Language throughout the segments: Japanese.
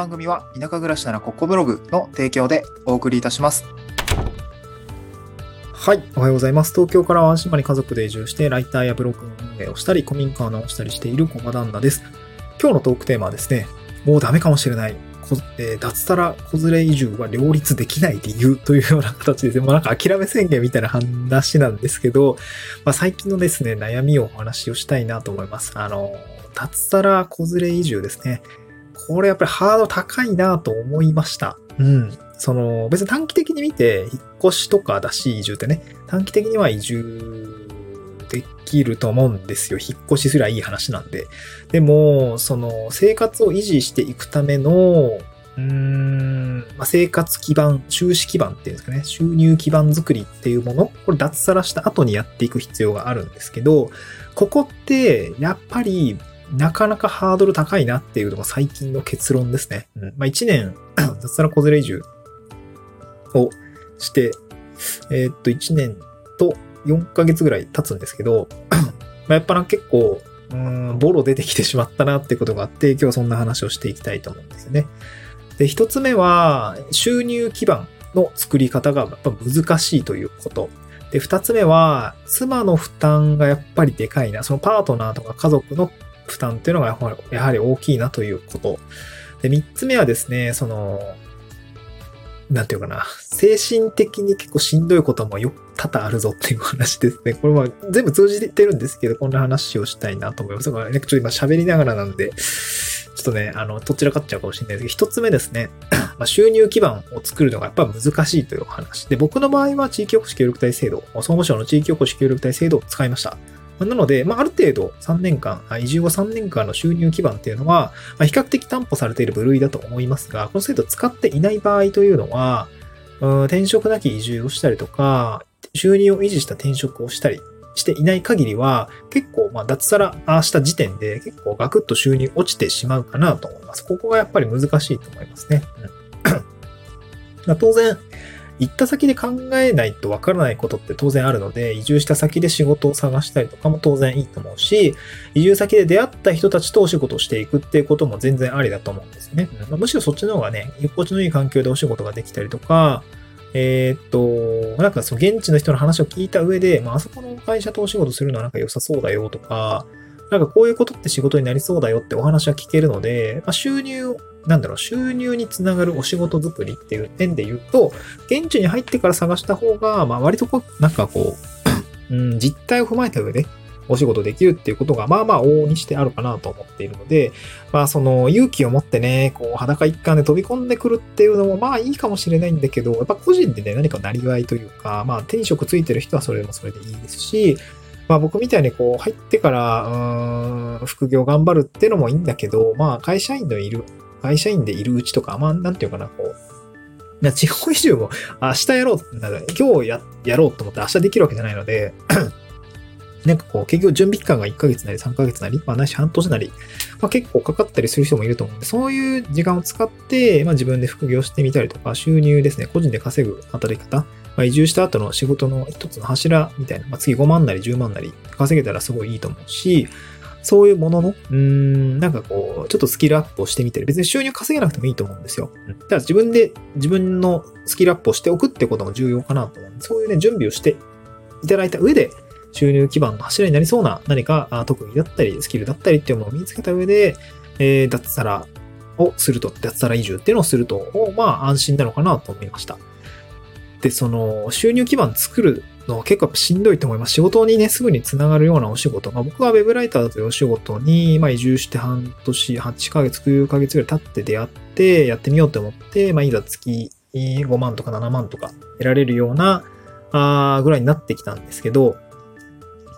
番組は田舎暮らしならここブログの提供でお送りいたします。はい。おはようございます。東京からワン島に家族で移住して、ライターやブログの運営をしたり、古民家を直したりしているコマ旦那です。今日のトークテーマはですね、もうダメかもしれない。えー、脱サラ子連れ移住は両立できない理由というような形で、もうなんか諦め宣言みたいな話なんですけど、まあ、最近のですね、悩みをお話をしたいなと思います。あの、脱サラ子連れ移住ですね。これやっぱりハード高いなと思いました。うん。その、別に短期的に見て、引っ越しとかだし、移住ってね、短期的には移住できると思うんですよ。引っ越しすりゃいい話なんで。でも、その、生活を維持していくための、うーん、まあ、生活基盤、収支基盤っていうんですかね、収入基盤作りっていうもの、これ脱サラした後にやっていく必要があるんですけど、ここって、やっぱりなかなかハードル高いなっていうのが最近の結論ですね。うん。まあ、1年、脱サラ小連れ移住をして、えー、っと、1年と4ヶ月ぐらい経つんですけど、まあ、やっぱな結構、うん、ボロ出てきてしまったなってことがあって、今日はそんな話をしていきたいと思うんですよね。で、一つ目は、収入基盤の作り方がやっぱ難しいということ。で、二つ目は、妻の負担がやっぱりでかいな。そのパートナーとか家族の負担っていうのがやはり大きいなということ。で、三つ目はですね、その、なんていうかな、精神的に結構しんどいこともよ、多々あるぞっていう話ですね。これは全部通じてるんですけど、こんな話をしたいなと思います。これね、ちょっと今喋りながらなんで、ちょっとね、あの、どちらかっちゃうかもしれないですけど、一つ目ですね、ま、収入基盤を作るのがやっぱ難しいというお話。で、僕の場合は地域おこし協力隊制度、総務省の地域おこし協力隊制度を使いました。なので、まあ、ある程度3年間、移住後3年間の収入基盤っていうのは、ま、比較的担保されている部類だと思いますが、この制度使っていない場合というのは、うん転職なき移住をしたりとか、収入を維持した転職をしたりしていない限りは、結構、まあ、脱サラした時点で結構ガクッと収入落ちてしまうかなと思います。ここがやっぱり難しいと思いますね。うん、当然、行った先で考えないとわからないことって当然あるので、移住した先で仕事を探したりとかも当然いいと思うし、移住先で出会った人たちとお仕事をしていくっていうことも全然ありだと思うんですね。まあ、むしろそっちの方がね、居心地のいい環境でお仕事ができたりとか、えー、っと、なんかその現地の人の話を聞いた上で、まあ、あそこの会社とお仕事するのはなんか良さそうだよとか、なんかこういうことって仕事になりそうだよってお話は聞けるので、まあ、収入、なんだろう、収入につながるお仕事作りっていう点で言うと、現地に入ってから探した方が、まあ割とこう、なんかこう、うん、実態を踏まえた上で、お仕事できるっていうことが、まあまあ往々にしてあるかなと思っているので、まあその勇気を持ってね、こう裸一貫で飛び込んでくるっていうのもまあいいかもしれないんだけど、やっぱ個人でね、何かなりわいというか、まあ転職ついてる人はそれでもそれでいいですし、まあ僕みたいにこう入ってから、うーん、副業頑張るっていうのもいいんだけど、まあ会社員のいる、会社員でいるうちとか、まあなんていうかな、こう、地方移住も明日やろう、なんか今日ややろうと思って明日できるわけじゃないので なんかこう、結局準備期間が1ヶ月なり3ヶ月なり、まあないし半年なり、まあ結構かかったりする人もいると思うんで、そういう時間を使って、まあ自分で副業してみたりとか、収入ですね、個人で稼ぐ働き方、まあ移住した後の仕事の一つの柱みたいな、まあ次5万なり10万なり稼げたらすごいいいと思うし、そういうものの、うーん、なんかこう、ちょっとスキルアップをしてみたり、別に収入稼げなくてもいいと思うんですよ。ただ自分で自分のスキルアップをしておくってことも重要かなと思うんで、そういうね、準備をしていただいた上で、収入基盤の柱になりそうな何か特技だったり、スキルだったりっていうものを身につけた上で、えー、脱サラをすると、脱サラ移住っていうのをすると、まあ安心なのかなと思いました。で、その、収入基盤作るの結構しんどいと思います。仕事にね、すぐにつながるようなお仕事。まあ、僕は web ライターというお仕事に、まあ、移住して半年、8ヶ月、9ヶ月ぐらい経って出会って、やってみようと思って、まあ、いざ月5万とか7万とか得られるような、あぐらいになってきたんですけど、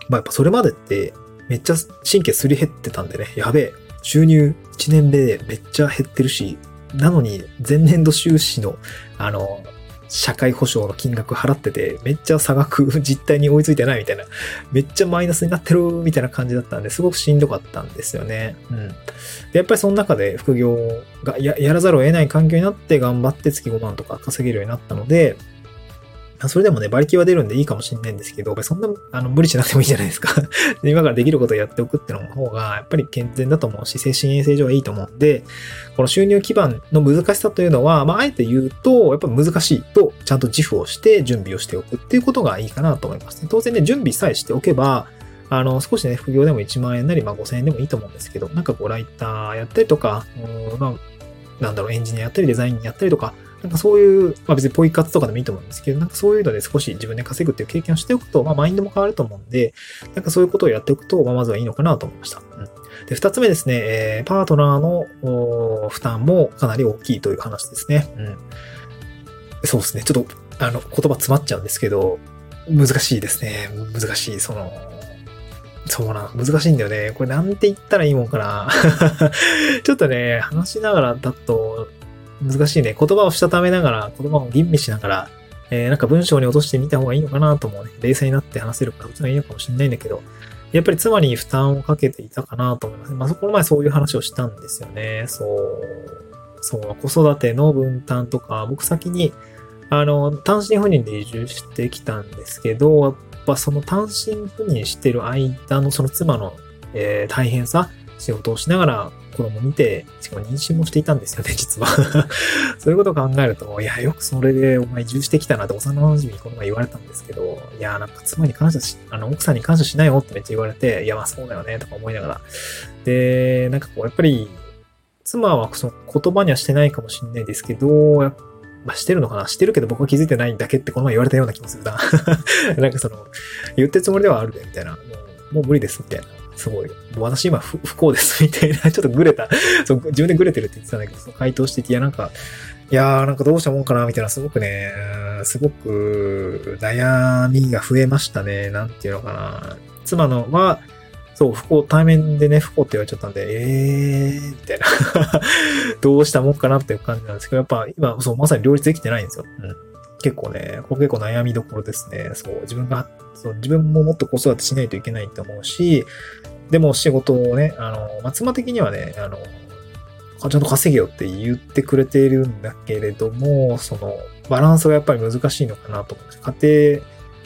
まあやっぱそれまでってめっちゃ神経すり減ってたんでね、やべえ、収入1年目でめっちゃ減ってるし、なのに前年度収支の、あの、社会保障の金額払ってて、めっちゃ差額実態に追いついてないみたいな、めっちゃマイナスになってるみたいな感じだったんで、すごくしんどかったんですよね。うん。で、やっぱりその中で副業がやらざるを得ない環境になって頑張って月5万とか稼げるようになったので、それでもね、馬力は出るんでいいかもしれないんですけど、そんな、あの、無理しなくてもいいじゃないですか 今からできることをやっておくっての方が、やっぱり健全だと思うし、精神衛生上はいいと思うんで、この収入基盤の難しさというのは、まあ、あえて言うと、やっぱ難しいと、ちゃんと自負をして準備をしておくっていうことがいいかなと思いますね。当然ね、準備さえしておけば、あの、少しね、副業でも1万円なり、まあ5000円でもいいと思うんですけど、なんかこう、ライターやったりとか、うんまあ、なんだろう、エンジニアやったり、デザインやったりとか、なんかそういう、まあ別にポイ活とかでもいいと思うんですけど、なんかそういうので少し自分で稼ぐっていう経験をしておくと、まあマインドも変わると思うんで、なんかそういうことをやっておくと、まあまずはいいのかなと思いました。うん、で、二つ目ですね、えー、パートナーの負担もかなり大きいという話ですね。うん。そうですね。ちょっと、あの、言葉詰まっちゃうんですけど、難しいですね。難しい。その、そうな、難しいんだよね。これなんて言ったらいいもんかな。ちょっとね、話しながらだと、難しいね。言葉をしたためながら、言葉を吟味しながら、えー、なんか文章に落としてみた方がいいのかなと思うね。冷静になって話せるから、そっちがいいのかもしれないんだけど、やっぱり妻に負担をかけていたかなと思います。まあ、そこの前そういう話をしたんですよね。そう。そう、子育ての分担とか、僕先に、あの、単身赴任で移住してきたんですけど、やっぱその単身赴任してる間のその妻の、えー、大変さ、仕事をしながら子供見て、しかも妊娠もしていたんですよね、実は そういうことを考えると、いや、よくそれでお前移住してきたなって幼馴染にこの前言われたんですけど、いや、なんか妻に感謝し、あの、奥さんに感謝しないよってめっちゃ言われて、いや、まあそうだよね、とか思いながら。で、なんかこう、やっぱり、妻はその言葉にはしてないかもしれないですけど、まあ、してるのかなしてるけど僕は気づいてないんだけってこの前言われたような気もするな なんかその、言ってるつもりではあるで、みたいな。もう、もう無理です、みたいな。すごい。私今不幸です、みたいな。ちょっとグレた。そう自分でグレてるって言ってたんだけど、その回答してて、いや、なんか、いやー、なんかどうしたもんかな、みたいな、すごくね、すごく悩みが増えましたね。なんていうのかな。妻のは、そう、不幸、対面でね、不幸って言われちゃったんで、えー、みたいな どうしたもんかなっていう感じなんですけど、やっぱ今、そう、まさに両立できてないんですよ。うん。結構ね、ここ結構悩みどころですね。そう、自分が、そう、自分ももっと子育てしないといけないと思うし、でも仕事をね、あの、まあ、妻的にはね、あの、ちゃんと稼げよって言ってくれているんだけれども、その、バランスがやっぱり難しいのかなと思って、家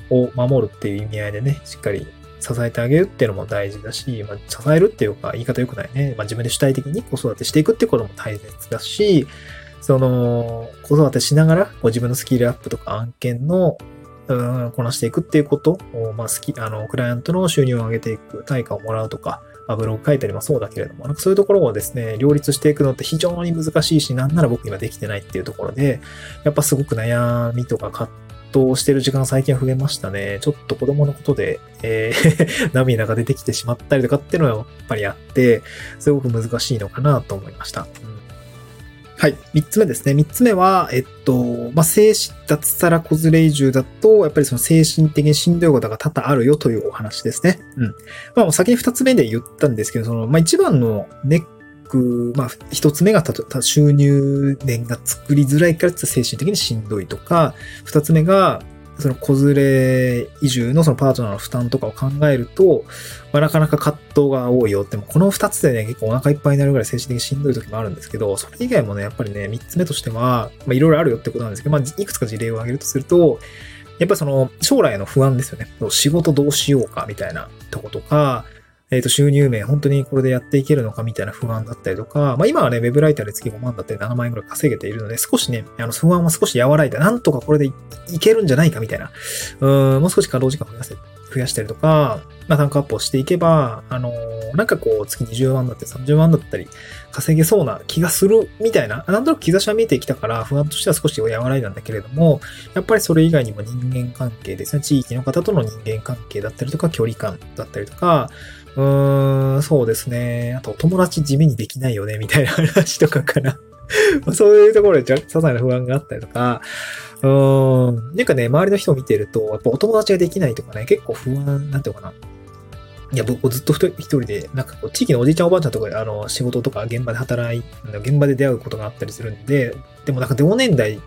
庭を守るっていう意味合いでね、しっかり支えてあげるっていうのも大事だし、まあ、支えるっていうか、言い方良くないね。まあ、自分で主体的に子育てしていくってことも大切だし、その、子育てしながら、こ自分のスキルアップとか案件のうん、こなしていくっていうことを、まあ、好き、あの、クライアントの収入を上げていく、対価をもらうとか、まあ、ブログ書いたりもそうだけれども、なんかそういうところをですね、両立していくのって非常に難しいし、なんなら僕今できてないっていうところで、やっぱすごく悩みとか葛藤してる時間最近は増えましたね。ちょっと子供のことで、えー 涙が出てきてしまったりとかっていうのはやっぱりあって、すごく難しいのかなと思いました。はい。三つ目ですね。三つ目は、えっと、まあ、精神、脱サラ子連れ移住だと、やっぱりその精神的にしんどいことが多々あるよというお話ですね。うん。まあ、先に二つ目で言ったんですけど、その、まあ、一番のネック、まあ、一つ目がたと収入年が作りづらいから精神的にしんどいとか、二つ目が、その子連れ移住のそのパートナーの負担とかを考えると、まあ、なかなか葛藤が多いよって、もこの二つでね、結構お腹いっぱいになるぐらい精神的にしんどい時もあるんですけど、それ以外もね、やっぱりね、三つ目としては、まあいろいろあるよってことなんですけど、まあいくつか事例を挙げるとすると、やっぱりその将来の不安ですよね。仕事どうしようかみたいなとことか、えっ、ー、と、収入面、本当にこれでやっていけるのかみたいな不安だったりとか、まあ今はね、ウェブライターで月5万だったり7万円ぐらい稼げているので、少しね、あの、不安は少し和らいで、なんとかこれでいけるんじゃないかみたいな、うん、もう少し稼働時間を増やせ、増やしたりとか、まあ、単価アップをしていけば、あのー、なんかこう、月20万だったり30万だったり、稼げそうな気がするみたいな、なんとなく兆しは見えてきたから、不安としては少し和らいだんだけれども、やっぱりそれ以外にも人間関係ですね、地域の方との人間関係だったりとか、距離感だったりとか、うーん、そうですね。あと、友達地味にできないよね、みたいな話とかかな。そういうところで些細な不安があったりとか、うん、なんかね、周りの人を見てると、やっぱお友達ができないとかね、結構不安、なんていうのかな。いや、僕ずっと一人で、なんかこう、地域のおじいちゃんおばあちゃんとかで、あの、仕事とか現場で働い、現場で出会うことがあったりするんで、でもなんか同年代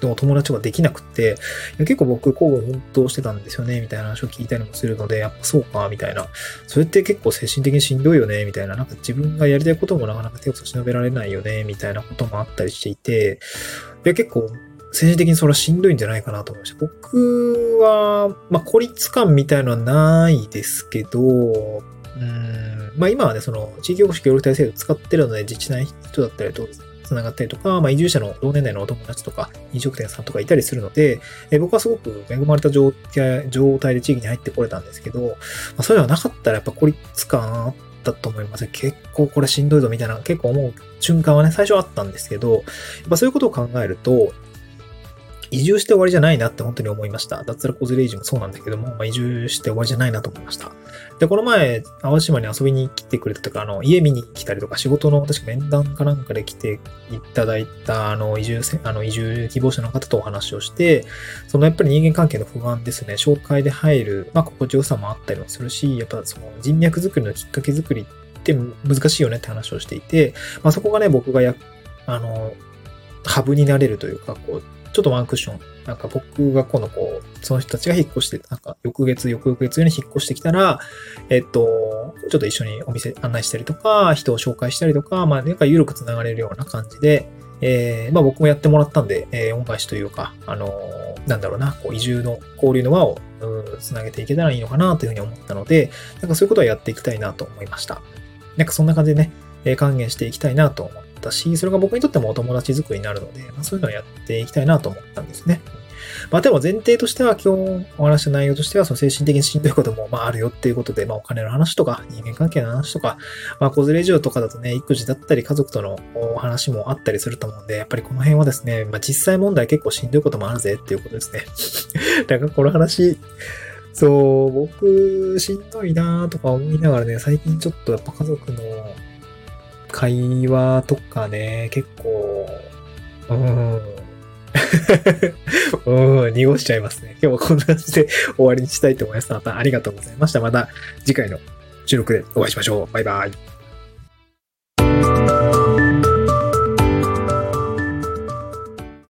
の友達ができなくて、結構僕、交互奮闘してたんですよね、みたいな話を聞いたりもするので、やっぱそうか、みたいな。それって結構精神的にしんどいよね、みたいな。なんか自分がやりたいこともなかなか手を差し伸べられないよね、みたいなこともあったりしていて、いや、結構、精神的にそれはしんどいんじゃないかなと思いました。僕は、まあ、孤立感みたいのはないですけど、うん、まあ今はね、その地域おこし協力隊制度使ってるので、自治体人だったりと、繋がったりとか、まあ、移住者の同年代のお友達とか、飲食店さんとかいたりするので、え僕はすごく恵まれた状態で地域に入ってこれたんですけど、まあ、そういうのはなかったらやっぱ孤立感あったと思います。結構これしんどいぞみたいな、結構思う瞬間はね、最初あったんですけど、やっぱそういうことを考えると、移住して終わりじゃないなって本当に思いました。脱落コズレイジもそうなんだけども、まあ、移住して終わりじゃないなと思いました。で、この前、淡島に遊びに来てくれたとか、あの、家見に来たりとか、仕事の、確か面談かなんかで来ていただいた、あの、移住、あの、移住希望者の方とお話をして、そのやっぱり人間関係の不安ですね、紹介で入る、まあ、心地よさもあったりもするし、やっぱその人脈作りのきっかけ作りって難しいよねって話をしていて、まあ、そこがね、僕がや、あの、ハブになれるというか、こう、ちょっとワンクッション、なんか僕が今度こう、その人たちが引っ越して、なんか翌月、翌々月に引っ越してきたら、えっと、ちょっと一緒にお店案内したりとか、人を紹介したりとか、まあなんか緩く繋がれるような感じで、えー、まあ僕もやってもらったんで、えー、恩返しというか、あのー、なんだろうな、こう移住の交流の輪をつなげていけたらいいのかなというふうに思ったので、なんかそういうことはやっていきたいなと思いました。なんかそんな感じでね、え、還元していきたいなと思ってたし、それが僕にとってもお友達作りになるので、まあ、そういうのをやっていきたいなと思ったんですね。まあでも前提としては今日お話した内容としてはその精神的にしんどいこともまああるよっていうことで、まあお金の話とか人間関係の話とか、まあ子連れ上とかだとね、育児だったり家族とのお話もあったりすると思うんで、やっぱりこの辺はですね、まあ実際問題結構しんどいこともあるぜっていうことですね。なんかこの話、そう、僕しんどいなとか思いながらね、最近ちょっとやっぱ家族の会話とかね、結構、うん、うん、濁しちゃいますね。今日はこんな感じで終わりにしたいと思います。またありがとうございました。また次回の収録でお会いしましょう。バイバイ。